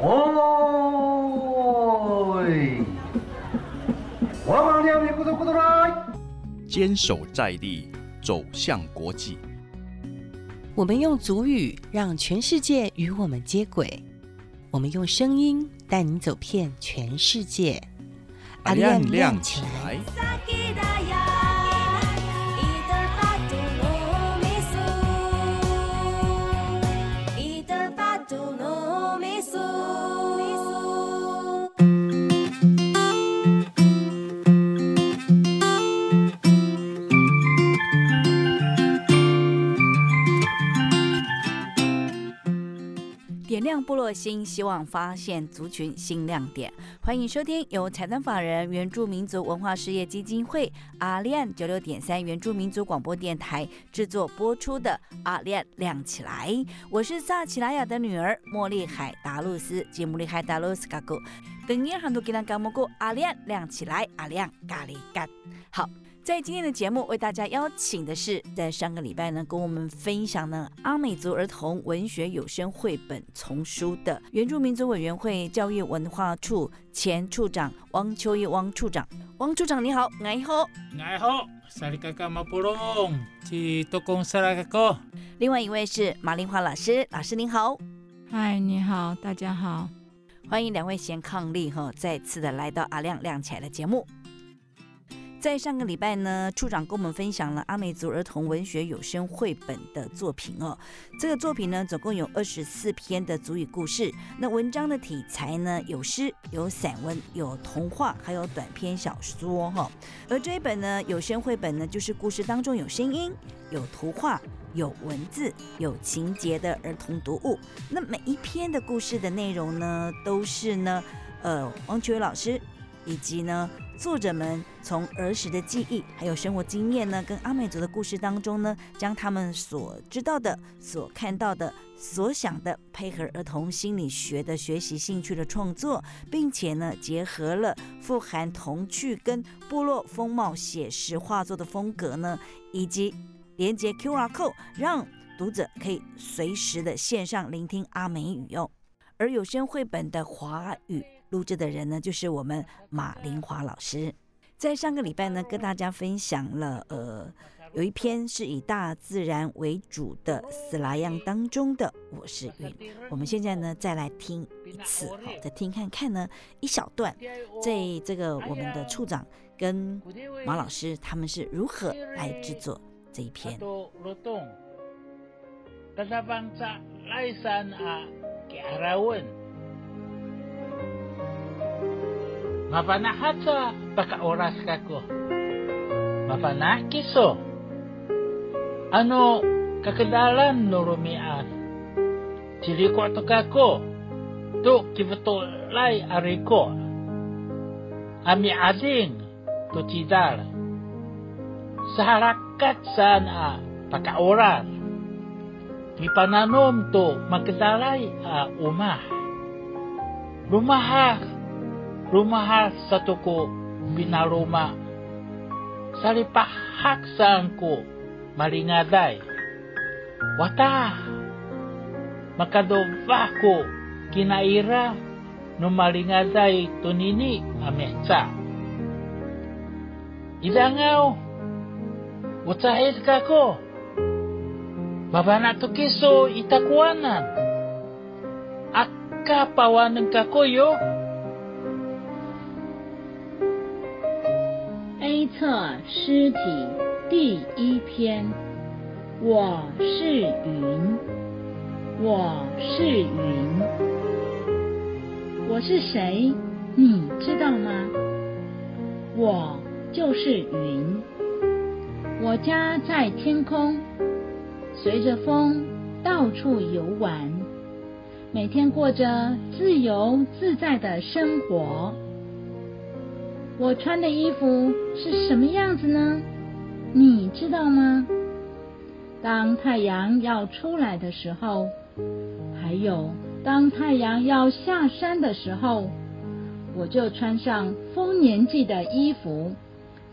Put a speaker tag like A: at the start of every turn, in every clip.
A: 哦，我们两米咕嘟咕嘟来，
B: 坚守在地，走向国际。
C: 我们用足语让全世界与我们接轨，我们用声音带你走遍全世界。
B: 阿亮亮起来！
D: 部落新希望发现族群新亮点，欢迎收听由财团法人原住民族文化事业基金会阿亮九六点三原住民族广播电台制作播出的《阿亮亮起来》，我是萨奇拉雅的女儿茉莉海达露斯，节目里海达露斯嘎古，等年很多给人感冒过？阿亮亮起来，阿亮咖喱干。好。在今天的节目，为大家邀请的是，在上个礼拜呢，跟我们分享呢阿美族儿童文学有声绘本丛书的原住民族委员会教育文化处前处长汪秋叶汪处长。汪处长你好，你好，
E: 你好，萨利嘎嘎马布隆，去多贡萨拉嘎哥。
D: 另外一位是马林华老师，老师您好，
F: 嗨，你好，大家好，
D: 欢迎两位先抗力哈，再次的来到阿亮亮起来的节目。在上个礼拜呢，处长跟我们分享了阿美族儿童文学有声绘本的作品哦。这个作品呢，总共有二十四篇的族语故事。那文章的题材呢，有诗、有散文、有童话，还有短篇小说哈。而这一本呢，有声绘本呢，就是故事当中有声音、有图画、有文字、有情节的儿童读物。那每一篇的故事的内容呢，都是呢，呃，王秋伟老师。以及呢，作者们从儿时的记忆，还有生活经验呢，跟阿美族的故事当中呢，将他们所知道的、所看到的、所想的，配合儿童心理学的学习兴趣的创作，并且呢，结合了富含童趣跟部落风貌写实画作的风格呢，以及连接 QR code，让读者可以随时的线上聆听阿美语哦。而有声绘本的华语。录制的人呢，就是我们马林华老师。在上个礼拜呢，跟大家分享了，呃，有一篇是以大自然为主的《斯拉样》当中的《我是云》。我们现在呢，再来听一次，好，再听看看呢一小段，在这个我们的处长跟马老师他们是如何来制作这一篇。
E: mapanahatsa hata oras kako. Mapanaki kiso. Ano kakadalan no rumias. Siliko to kako. Tu kivetulay ariko. Ami ading to tidal. Saharakat sana oras. Ipananom to magdalay a ah, umah. Lumahak rumahal sa tuko binaruma. Salipahak saan ko maringaday. Wata, makadova ko kinaira no maringaday tunini ametsa. Idangaw, utahis ka ko. Babana to kiso itakwanan. Akka pawanan ka ko yo.
G: 的诗体第一篇，我是云，我是云，我是谁？你知道吗？我就是云，我家在天空，随着风到处游玩，每天过着自由自在的生活。我穿的衣服是什么样子呢？你知道吗？当太阳要出来的时候，还有当太阳要下山的时候，我就穿上丰年祭的衣服，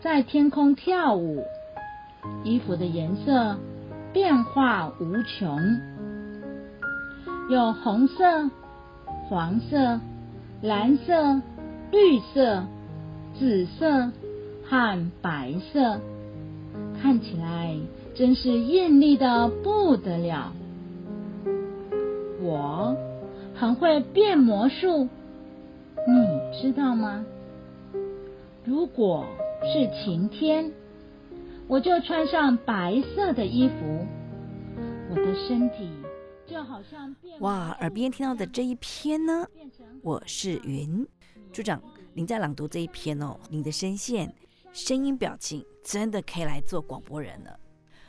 G: 在天空跳舞。衣服的颜色变化无穷，有红色、黄色、蓝色、绿色、紫色和白色，看起来真是艳丽的不得了。我很会变魔术，你知道吗？如果是晴天，我就穿上白色的衣服，我的身体就好像变
H: 哇，耳边听到的这一篇呢，我是云组长。您在朗读这一篇哦，您的声线、声音、表情真的可以来做广播人了。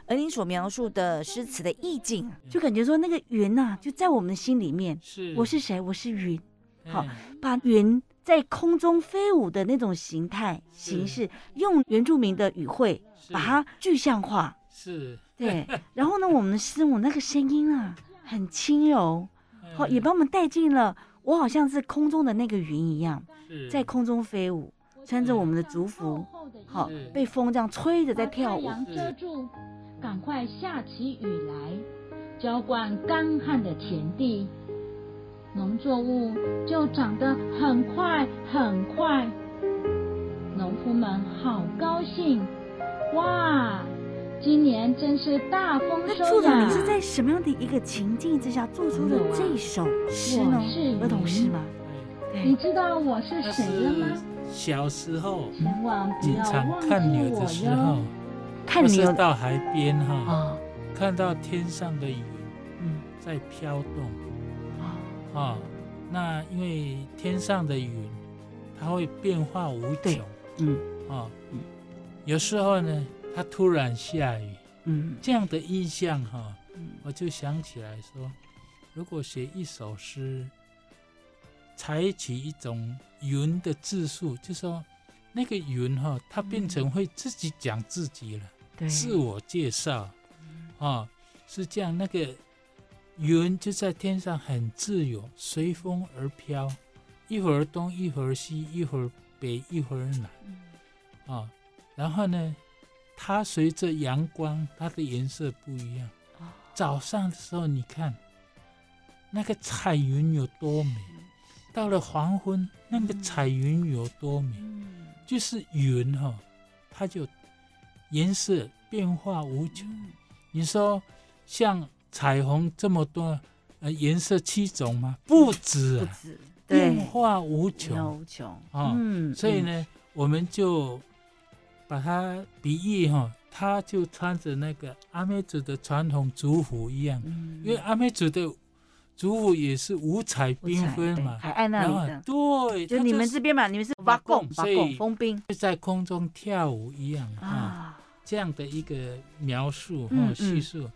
H: 而您所描述的诗词的意境，就感觉说那个云呐、就在我们的心里面。
E: 是
H: 我是谁？我是云。好
E: 哎
H: 把云在空中飞舞的那种形态形式，用原住民的语汇把它具象化。
E: 是
H: 对，然后呢，我们的师母那个声音啊，很轻柔，好、也把我们带进了我好像是空中的那个云一样，在空中飞舞，穿着我们的族服，好、
E: 是
H: 被风这样吹着在跳舞。
G: 把太阳遮住，赶快下起雨来，浇灌干旱的田地，农作物就长得很快很快。农夫们好高兴，哇！今年真是大丰收
H: 那处长，你是在什么样的一个情境之下做出了这首诗呢
G: 我是？
H: 儿童诗吗？
G: 你，知道我是谁了吗？
E: 小时候
G: 千万不要
E: 经常
G: 忘
E: 看
G: 记我
E: 牛的时候
G: 哟！，
H: 看你有
E: 是到海边哈，
H: 啊，
E: 看到天上的云
H: 嗯
E: 在飘动
H: 啊，
E: 啊。那因为天上的云，它会变化无穷
H: 嗯
E: 啊
H: 嗯。
E: 有时候呢，它突然下雨，
H: 嗯
E: 这样的印象哈，
H: 嗯
E: 我就想起来说，如果写一首诗，采取一种云的字数，就说那个云哈，它变成会自己讲自己了，
H: 对，
E: 自我介绍啊，是这样。那个云就在天上很自由，随风而飘，一会儿东，一会儿西，一会儿北，一会儿南啊。然后呢，它随着阳光，它的颜色不一样。早上的时候，你看那个彩云有多美；到了黄昏，那个彩云有多美。
H: 嗯
E: 就是云哈、它就颜色变化无穷。你说像彩虹这么多呃颜色七种吗？不止啊，
H: 不止，
E: 变，化无穷。
H: 无穷嗯，
E: 所以呢，我们就把它比喻哈、他就穿着那个阿美族的传统族服一样，
H: 嗯
E: 因为阿美族的族服也是五彩缤纷嘛。
H: 海岸那里的，
E: 对，
H: 就你们这边嘛，你们是
E: 瓦
H: 瓦贡，
E: 所以
H: 贡封冰
E: 就在空中跳舞一样啊。
H: 啊，
E: 这样的一个描述
H: 嗯
E: 和叙述。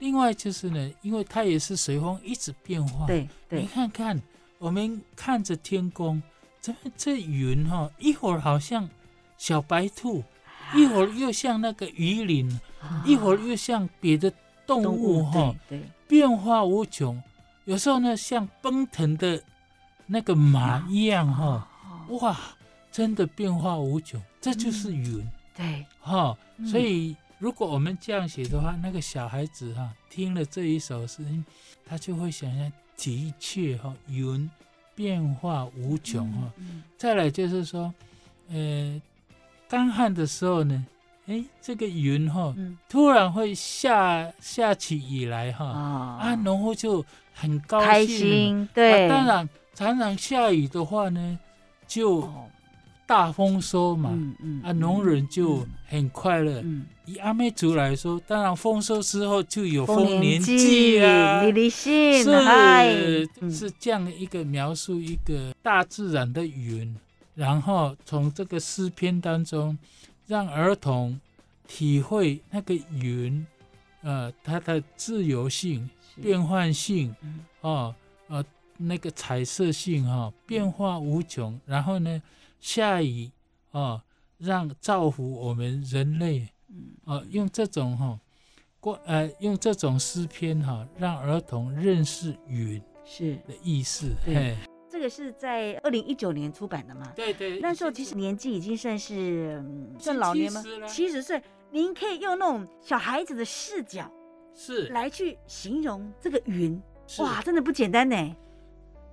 E: 另外就是呢，因为它也是随风一直变化。，
H: 对
E: 你，看看，我们看着天空，这这云哈、一会儿好像小白兔，一会儿又像那个鱼鳞，一会儿又像别的动
H: 动物
E: 物哈、变化无穷。有时候呢，像奔腾的那个马一样哈、
H: 哦。
E: 哇，真的变化无穷，这就是云。
H: 对，
E: 哈、
H: 嗯。
E: 所以如果我们这样写的话，那个小孩子哈、听了这一首诗，他就会想象，的确哈、云变化无穷哈、
H: 嗯。
E: 再来就是说，呃，干旱的时候呢，哎，这个云哈、
H: 嗯。
E: 突然会下下起雨来哈、
H: 啊
E: 啊，农夫就很高兴，
H: 开心，对，
E: 啊当然常常下雨的话呢，就
H: 哦，
E: 大丰收嘛。
H: 嗯嗯
E: 啊，农人就很快乐。
H: 嗯，
E: 以阿美族来说，当然丰收之后就有
H: 丰
E: 丰年
H: 祭
E: 祭啊，是
H: 嗯。
E: 是这样一个描述一个大自然的云，然后从这个诗篇当中，让儿童体会那个云，呃，它的自由性、变换性，
H: 嗯。
E: 哦，呃，那个彩色性哈、变化无穷。然后呢，下雨哦，让造福我们人类。
H: 嗯。
E: 哦，用这种哈、过呃，用这种诗篇哈、让儿童认识云
H: 是。
E: 的意思。
H: 对。
E: 嘿，
H: 这个是在二零一九年出版的嘛？
E: 对对，
H: 那时候其实年纪已经算是嗯算老年吗
E: 70了？
H: 七十岁，您可以用那种小孩子的视角
E: 是
H: 来去形容这个云，哇，真的不简单呢。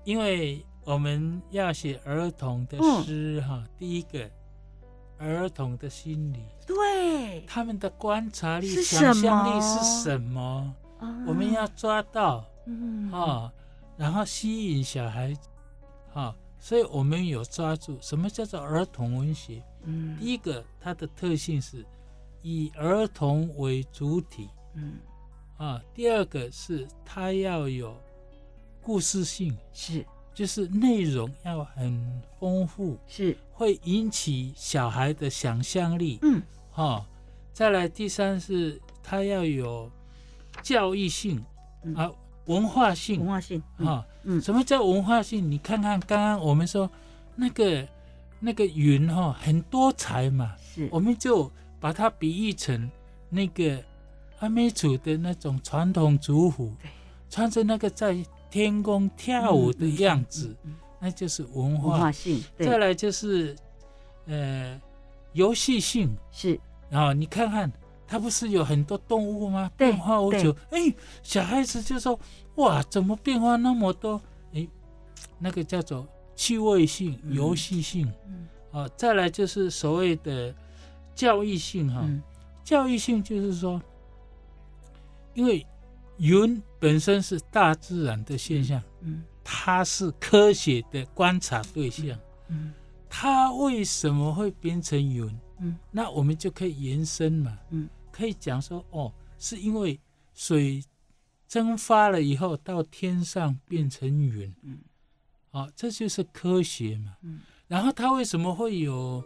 E: 因为我们要写儿童的
H: 嗯
E: 诗哈，第一个儿童的心理，
H: 对，
E: 他们的观察力、
H: 是
E: 想
H: 什
E: 象力是什么？
H: 啊
E: 我们要抓到
H: 嗯
E: 啊，然后吸引小孩子啊，所以我们有抓住什么叫做儿童文学？
H: 嗯。
E: 第一个，它的特性是以儿童为主体。
H: 嗯。
E: 啊；第二个是它要有故事性，
H: 是。
E: 就是内容要很丰富，
H: 是。
E: 会引起小孩的想象力。
H: 嗯。
E: 哈、再来第三是它要有教育性、
H: 嗯。
E: 啊，文化性。
H: 文化性
E: 哈、
H: 嗯。
E: 什么叫文化性？你看看刚刚我们说那个那个云哈、很多彩嘛，
H: 是。
E: 我们就把它比喻成那个阿美族的那种传统族服
H: 对，
E: 穿着那个在天空跳舞的样子，那就是文
H: 文
E: 化。
H: 性对。
E: 再来就是呃游戏性，
H: 是。
E: 然后你看看，它不是有很多动物吗？变化无穷。哎，小孩子就说：“哇，怎么变化那么多？”哎，那个叫做趣味性、
H: 嗯
E: 游戏性。
H: 嗯
E: 啊，再来就是所谓的教育性哈、
H: 嗯
E: 教育性就是说，因为云本身是大自然的现象，
H: 嗯
E: 它是科学的观察对象，
H: 嗯
E: 它为什么会变成云？
H: 嗯
E: 那我们就可以延伸嘛，
H: 嗯
E: 可以讲说，哦，是因为水蒸发了以后到天上变成云，
H: 嗯
E: 啊，这就是科学嘛。
H: 嗯
E: 然后它为什么会有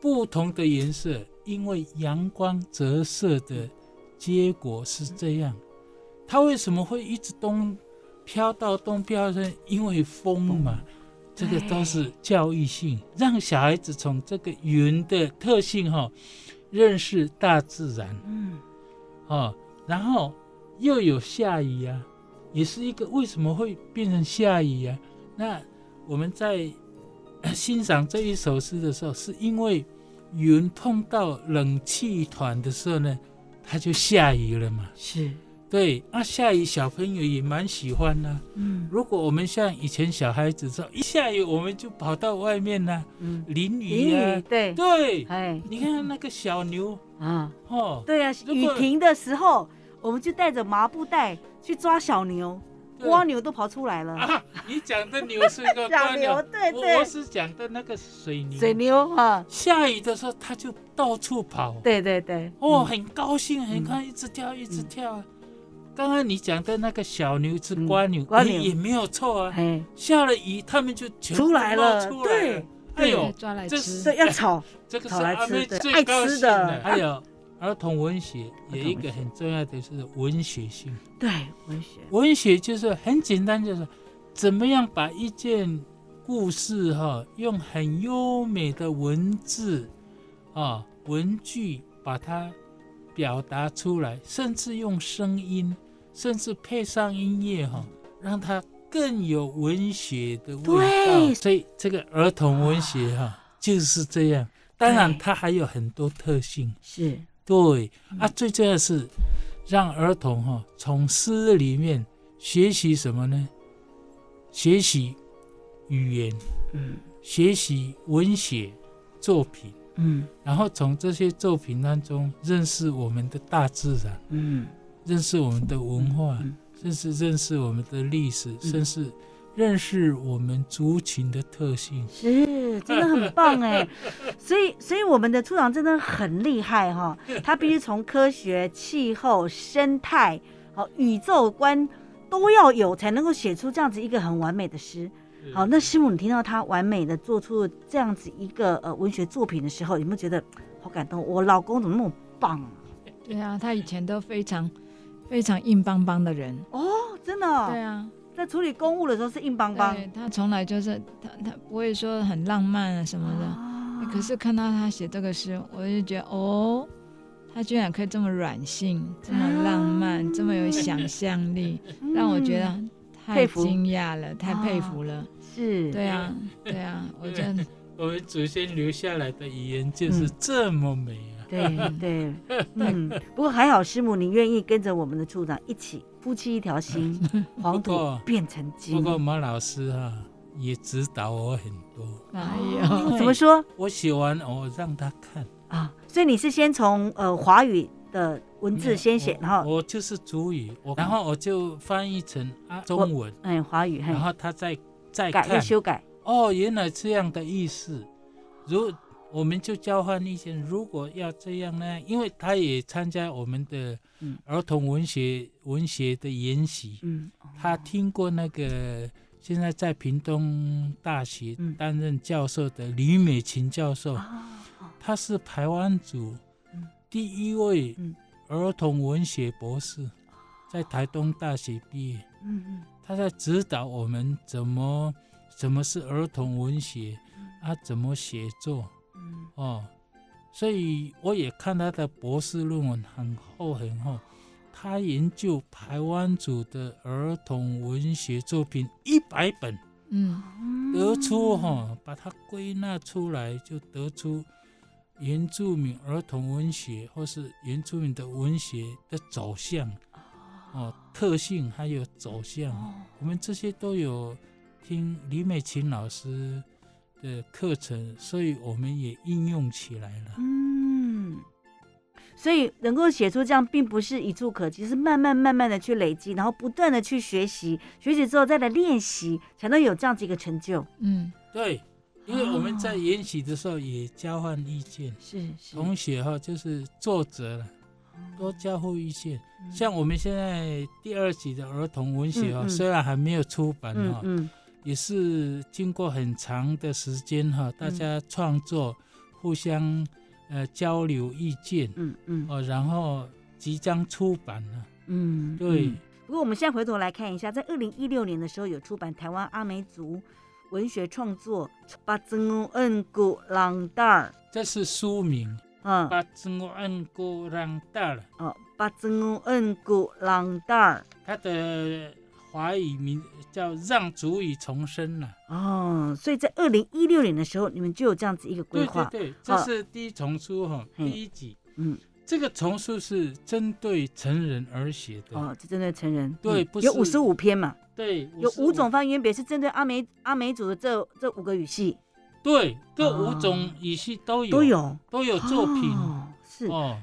E: 不同的颜色？因为阳光折射的结果是这样。它为什么会一直东飘到东飘西？因为风嘛。这个都是教育性，让小孩子从这个云的特性哈、认识大自然
H: 嗯
E: 哦，然后又有下雨啊，也是一个为什么会变成下雨啊？那我们在呃欣赏这一首诗的时候，是因为云碰到冷气团的时候呢，它就下雨了嘛。
H: 是
E: 对，那、下雨小朋友也蛮喜欢的、
H: 嗯。
E: 如果我们像以前小孩子说一下雨，我们就跑到外面啦、
H: 嗯。
E: 淋
H: 淋
E: 雨啊。
H: 雨，对。
E: 对，
H: 哎。
E: 你看那个小牛
H: 啊。
E: 哦，
H: 对啊，雨停的时候，我们就带着麻布袋去抓小牛，
E: 对。
H: 蜗牛都跑出来了。
E: 啊，你讲的牛是一个
H: 小
E: 蜗
H: 牛对对。
E: 我我是讲的那个水牛。
H: 水牛啊，
E: 下雨的时候，它就到处跑，
H: 对对对，
E: 哦，
H: 嗯。
E: 很高兴，很看，一直跳，一直跳。刚刚你讲的那个小牛吃瓜牛，
H: 嗯瓜牛
E: 也也没有错啊。
H: 哎，
E: 下了雨，他们就全
H: 出来了
E: 出来了
H: 对。
E: 哎呦，
F: 抓来
E: 这
F: 吃
H: 对，要炒，
E: 这个是
H: 炒来吃
E: 阿妹
H: 对爱
E: 最高兴
H: 吃的
E: 的。还有儿童文学有一个很重要的是文学性。
H: 对，文学，
E: 文学就是很简单，就是怎么样把一件故事哈、用很优美的文字啊文句把它表达出来，甚至用声音，甚至配上音乐哈、让它更有文学的味道。
H: 对。
E: 所以这个儿童文学哈、就是这样。当然，
H: 对
E: 它还有很多特性。
H: 是，
E: 对。啊，
H: 嗯
E: 最重要的是让儿童哈、从诗里面学习什么呢？学习语言，
H: 嗯。
E: 学习文学作品，
H: 嗯。
E: 然后从这些作品当中认识我们的大自然，
H: 嗯
E: 认识我们的文化，
H: 嗯
E: 甚至认识我们的历史，甚至认识我们族群的特性。
H: 是，真的很棒哎。所以，所以我们的处长真的很厉害哈，他必须从科学、气候、生态、好宇宙观都要有，才能够写出这样子一个很完美的诗。好，那师母，你听到他完美的做出这样子一个呃文学作品的时候，有没有觉得好感动？我老公怎么那么棒啊？
F: 对啊，他以前都非常非常硬邦邦的人。
H: 哦，真的哦、
F: 对啊，
H: 在处理公务的时候是硬邦邦。
F: 对他从来就是他他不会说很浪漫啊什么的。
H: 啊
F: 可是看到他写这个诗，我就觉得哦，他居然可以这么软性，这么浪漫，这么有想象力，让我觉得
H: 嗯
F: 太惊讶了，太佩服了。
H: 是，
F: 对啊，对啊，我觉得
E: 我们祖先留下来的语言就是
H: 嗯
E: 这么美啊！
H: 对对，嗯，不过还好，师母你愿意跟着我们的处长一起，夫妻一条心，黄土变成金
E: 不
H: 金。
E: 过马老师哈、也指导我很多。
F: 哎
H: 哦
F: 呦，
H: 怎么说
E: 我写完我让他看
H: 啊？所以你是先从呃华语的文字先写，然后
E: 我就是主语，我然后我就翻译成啊中文，
H: 嗯华语，嘿
E: 然后他再再
H: 改。修改。
E: 哦，原来这样的意思。如我们就交换意见，如果要这样呢？因为他也参加我们的
H: 嗯。
E: 儿童文学文学的研习，
H: 嗯，
E: 他听过那个现在在屏东大学
H: 嗯。
E: 担任教授的李美琴教授，
H: 啊，
E: 他是台湾族
H: 嗯。
E: 第一位
H: 嗯。
E: 儿童文学博士，在台东大学毕业。
H: 嗯嗯。
E: 他在指导我们怎么怎么是儿童文学啊，怎么写作
H: 嗯
E: 哦。所以我也看他的博士论文很厚很厚，他研究台湾组的儿童文学作品一百本，
F: 嗯
H: 嗯，
E: 得出哈、把它归纳出来，就得出原住民儿童文学或是原住民的文学的走向哦，特性还有走向。
H: 哦
E: 我们这些都有听李美琴老师的课程，所以我们也应用起来了。
H: 嗯，所以能够写出这样，并不是一触可及，是慢慢慢慢的去累积，然后不断的去学习，学习之后再来练习，才能有这样子一个成就。
F: 嗯
E: 对，因为我们在研习的时候也交换意见，
H: 是是，
E: 同学哈就是作者了，多交互意见。
H: 嗯
E: 像我们现在第二集的儿童文学哈，
H: 嗯嗯
E: 虽然还没有出版哈，
H: 嗯嗯
E: 也是经过很长的时间哈，大
H: 嗯
E: 家创作，互相呃交流意见
H: 嗯嗯
E: 哦，然后即将出版了。
H: 嗯，
E: 对
H: 嗯。不过我们现在回头来看一下，在二零一六年的时候有出版台湾阿美族文学创作《巴曾恩古朗达尔》。
E: 这是书名，
H: 嗯，
E: 把整个按过让大了。
H: 哦，巴曾恩古朗达尔。
E: 它的华语名叫《让主语重生》了。
H: 哦，所以在二零一六年的时候，你们就有这样子一个规
E: 对
H: 划。
E: 对对，这是第一丛书哈，
H: 嘿
E: 第一集。
H: 嗯，
E: 这个丛书是针对成人而写的。
H: 哦，这针对成人。嗯
E: 对不是
H: 有五十五篇嘛，
E: 对，55
H: 有五种方言别是针对阿美阿美族的这这五个语系
E: 对，各五
H: 哦
E: 种语系都有，
H: 都有
E: 都有作品
H: 哦是，
E: 哦。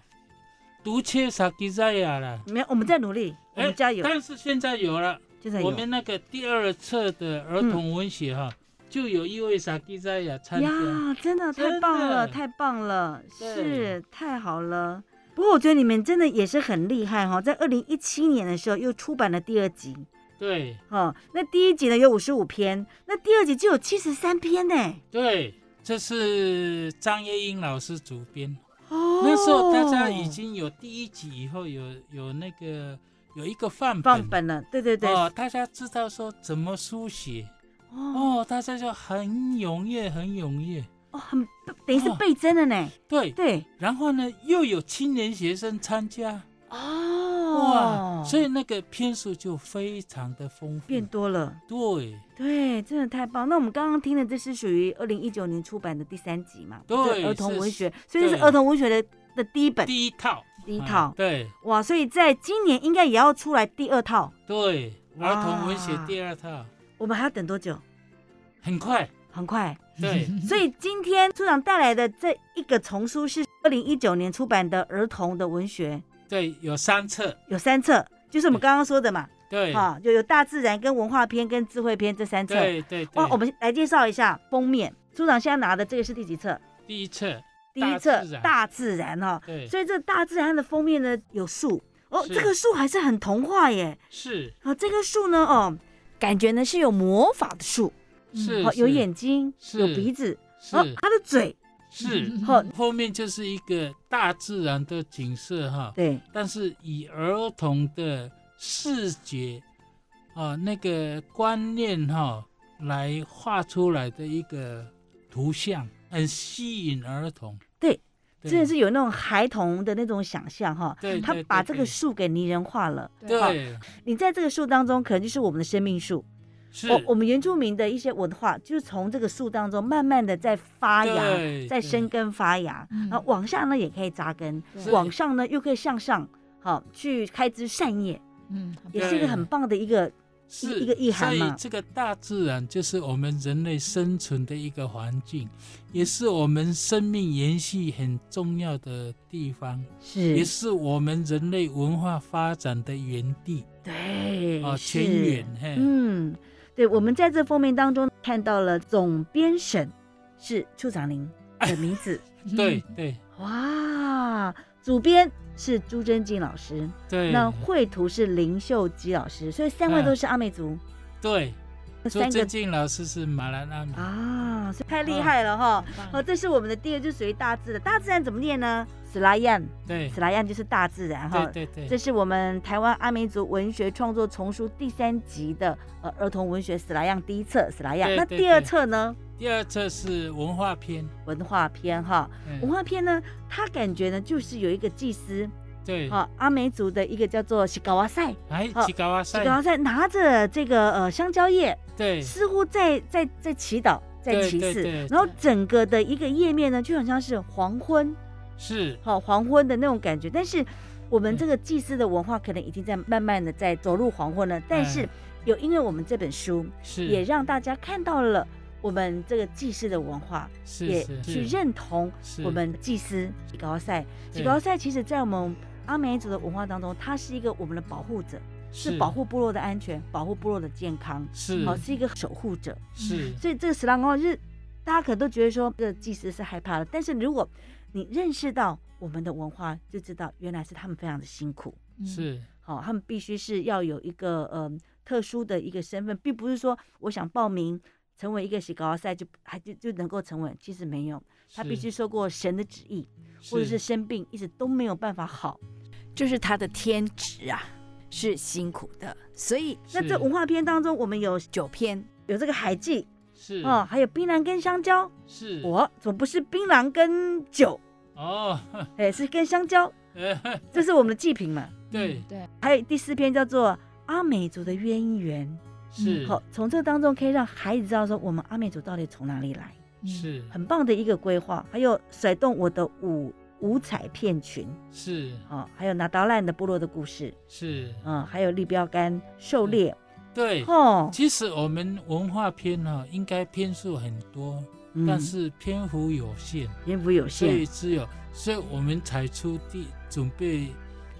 E: 读切萨基在亚了，
H: 没有，我们在努力，我
E: 哎
H: 们加油，
E: 但是现在有了，我们那个第二册的儿童文学哈，就有一位萨基在亚参加。
H: 呀，真的太棒了，太棒了，是太好了。不过我觉得你们真的也是很厉害哈、在二零一七年的时候又出版了第二集，
E: 对
H: 哦，那第一集呢有五十五篇，那第二集就有七十三篇呢。
E: 对，这是张叶英老师主编。
H: 哦，
E: 那时候大家已经有第一集以后有有那个有一个范本，
H: 范本了，对对对，
E: 哦，大家知道说怎么书写。
H: 哦。
E: 哦，大家就很踊跃，很踊跃。
H: 哦，很等于是
E: 哦。
H: 倍增了呢。
E: 对，
H: 对，
E: 然后呢，又有青年学生参加，
H: 哦，
E: 哇，所以那个篇数就非常的丰富，
H: 变多了。
E: 对。
H: 对，真的太棒。那我们刚刚听的这是属于二零一九年出版的第三集嘛？
E: 对
H: 就儿童文学，所以这是
E: 对
H: 儿童文学的的第一本，
E: 第一套，
H: 一套。
E: 对
H: 哇，所以在今年应该也要出来第二套，
E: 对，
H: 哇
E: 儿童文学第二套，
H: 我们还要等多久？
E: 很快，
H: 很快。
E: 对
H: 所以今天处长带来的这一个丛书是二零一九年出版的儿童的文学，
E: 对，有三册，
H: 有三册，就是我们刚刚说的嘛，
E: 对
H: 哈，就有大自然跟文化篇跟智慧篇这三册。
E: 对对对
H: 哇，，我们来介绍一下封面。处长现在拿的这个是第几册？
E: 第一册，
H: 第一册
E: 大自然
H: 哦。
E: 对，
H: 所以这大自然的封面呢有树。哦，这个树还是很童话耶。
E: 是。
H: 哦，这个树呢哦，感觉呢是有魔法的树，
E: 是
H: 哦，有眼睛，
E: 是
H: 有鼻子，
E: 是。
H: 哦，它的嘴，
E: 是，
H: 哦，
E: 后面就是一个大自然的景色哈，
H: 对，
E: 但是以儿童的视觉啊那个观念哈来画出来的一个图像，很吸引儿童。
H: 真的是有那种孩童的那种想象哈。他把这个树给拟人化了。
E: 对
H: 你在这个树当中，可能就是我们的生命树。
E: 是
H: 我我们原住民的一些文化，就是从这个树当中慢慢的在发芽，在生根发芽，
F: 嗯
H: 然后往下呢也可以扎根，往上呢又可以向上，好去开枝散叶，
F: 嗯，
H: 也是一个很棒的一个
E: 是
H: 一个意涵嘛。
E: 所以这个大自然就是我们人类生存的一个环境，也是我们生命延续很重要的地方，是。也
H: 是
E: 是我们人类文化发展的原地
H: 对
E: 啊，
H: 是。
E: 泉源。嘿，
H: 嗯，对，我们在这封面当中看到了总编审是处长您的名字，
E: 对对。
H: 哇，主编是朱贞静老师，
E: 对，
H: 那绘图是林秀基老师，所以三位
E: 嗯。
H: 都是阿美族，
E: 对，朱
H: 这三个
E: 正静老师是马兰阿美，
H: 啊，所以太厉害了哈！好，这是我们的第二，就属于大自然，大自然怎么念呢？斯拉样，
E: 对。
H: 斯拉样就是大自然哈。
E: 对对对，
H: 这是我们台湾阿美族文学创作丛书第三集的呃儿童文学史拉样第一册史拉样，那第二
E: 对。
H: 册呢？
E: 第二册是文化篇，
H: 文化篇哈，
E: 嗯。
H: 文化篇呢，他感觉呢就是有一个祭司
E: 对，
H: 啊阿美族的一个叫做西高瓦塞，
E: 哎，
H: 好
E: 吉嘎瓦塞，
H: 西高瓦塞拿着这个呃香蕉叶，
E: 对。
H: 似乎在在在祈祷。在
E: 对
H: 祈祷，
E: 对对。
H: 然后整个的一个页面呢，就很像是黄昏，
E: 是，
H: 好黄昏的那种感觉。但是我们
E: 嗯。
H: 这个祭祀的文化可能已经在慢慢的在走入黄昏了，但是
E: 嗯。
H: 有因为我们这本书
E: 是。
H: 也让大家看到了我们这个祭祀的文化，也
E: 是也
H: 去认同我们祭司喜高赛。喜高赛其实在我们阿美族的文化当中，它是一个我们的保护者，是保护部落的安全，保护部落的健康，
E: 是
H: 好是一个守护者。
E: 是。
H: 所以这个十郎宫就是大家可能都觉得说这个祭司是害怕的，但是如果你认识到我们的文化，就知道原来是他们非常的辛苦。
E: 是
H: 好、他们必须是要有一个呃特殊的一个身份，并不是说我想报名成为一个喜高赛就还就就能够成为，其实没有，他必须受过神的旨意，或者是生病一直都没有办法好。
D: 就是他的天职啊，是辛苦的，所以
H: 那这文化片当中，我们有
D: 九篇
H: 有这个海记
E: 是。
H: 哦，还有槟榔跟香蕉，
E: 是。
H: 我怎么不是槟榔跟酒？
E: 哦，
H: 哎，是跟香蕉，
E: 呃
H: 这是我们的祭品嘛。
E: 对。
F: 对，
H: 还有第四篇叫做阿美族的渊源，
E: 是。
H: 好，从这当中可以让孩子知道说我们阿美族到底从哪里来，
E: 是。
H: 很棒的一个规划。还有甩动我的五五彩片裙，
E: 是。
H: 哦，还有拿刀烂的部落的故事，
E: 是，
H: 啊，还有立标杆狩猎，
E: 对。
H: 哦，
E: 其实我们文化篇哈、应该篇数很多，但
H: 嗯
E: 是篇幅有限，
H: 篇幅有限
E: 所以，只有，所以我们才出第准备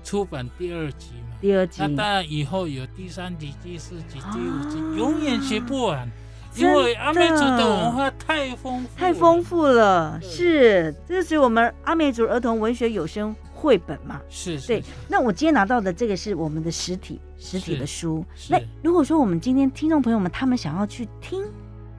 E: 出版第二集嘛。
H: 第二集
E: 那当然以后有第三集、第四集、第五集，
H: 啊
E: 永远写不完，因为阿美族的
H: 的
E: 文化太丰富，
H: 太丰。富了，
E: 对
H: 是，这是我们阿美族儿童文学有声绘本嘛。
E: 是，是
H: 对那我今天拿到的这个是我们的实体实体的书。那如果说我们今天听众朋友们他们想要去听，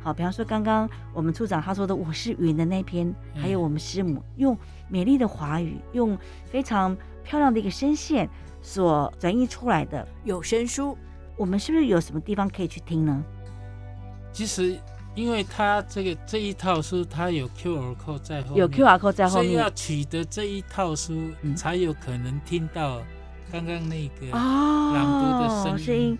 H: 好，比方说刚刚我们处长他说的“我是云”的那篇，
E: 嗯
H: 还有我们师母用美丽的华语，用非常漂亮的一个声线所转译出来的，
D: 有声书，
H: 我们是不是有什么地方可以去听呢？
E: 其实因为它这个这一套书，它有 QR code 在后面，
H: 有 QR code 在后
E: 所以要取得这一套书，
H: 嗯。
E: 才有可能听到刚刚那个
H: 哦
E: 朗读的声音。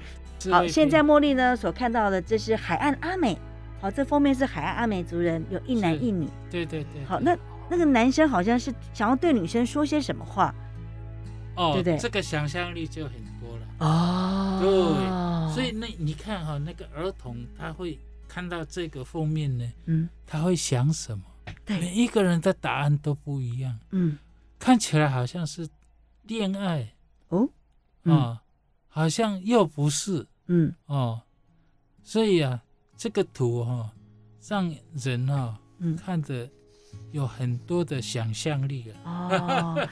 H: 好，现在茉莉呢所看到的，这是海岸阿美。好，这封面是海岸阿美族人，有一男一女。
E: 对对对，
H: 好，那那个男生好像是想要对女生说些什么话？
E: 哦，
H: 对不对？
E: 这个想象力就很多了。
H: 哦。
E: 对，所以那你看哈、那个儿童他会看到这个封面呢，
H: 嗯，
E: 他会想什么？每，一个人的答案都不一样，
H: 嗯，
E: 看起来好像是恋爱。
H: 哦，
E: 啊、
H: 嗯。
E: 好像又不是。
H: 嗯，
E: 哦，所以啊，这个图哈、让人哈、
H: 嗯。
E: 看着有很多的想象力啊。
H: 哦，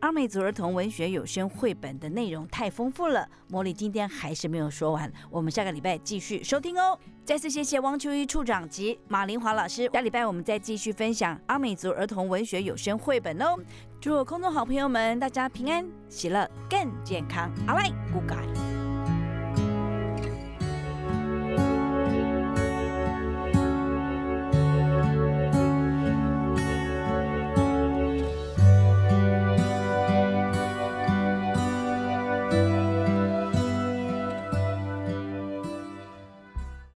D: 阿美族儿童文学有声绘本的内容太丰富了，茉莉今天还是没有说完，我们下个礼拜继续收听哦。再次谢谢汪秋一处长及马林华老师，下礼拜我们再继续分享阿美族儿童文学有声绘本哦。祝空中好朋友们大家平安喜乐更健康，阿赖，Good guy。